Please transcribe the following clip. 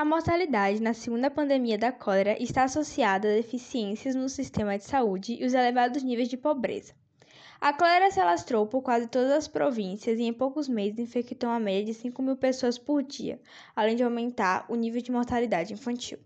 A mortalidade na segunda pandemia da cólera está associada a deficiências no sistema de saúde e os elevados níveis de pobreza. A cólera se alastrou por quase todas as províncias e em poucos meses infectou uma média de 5 mil pessoas por dia, além de aumentar o nível de mortalidade infantil.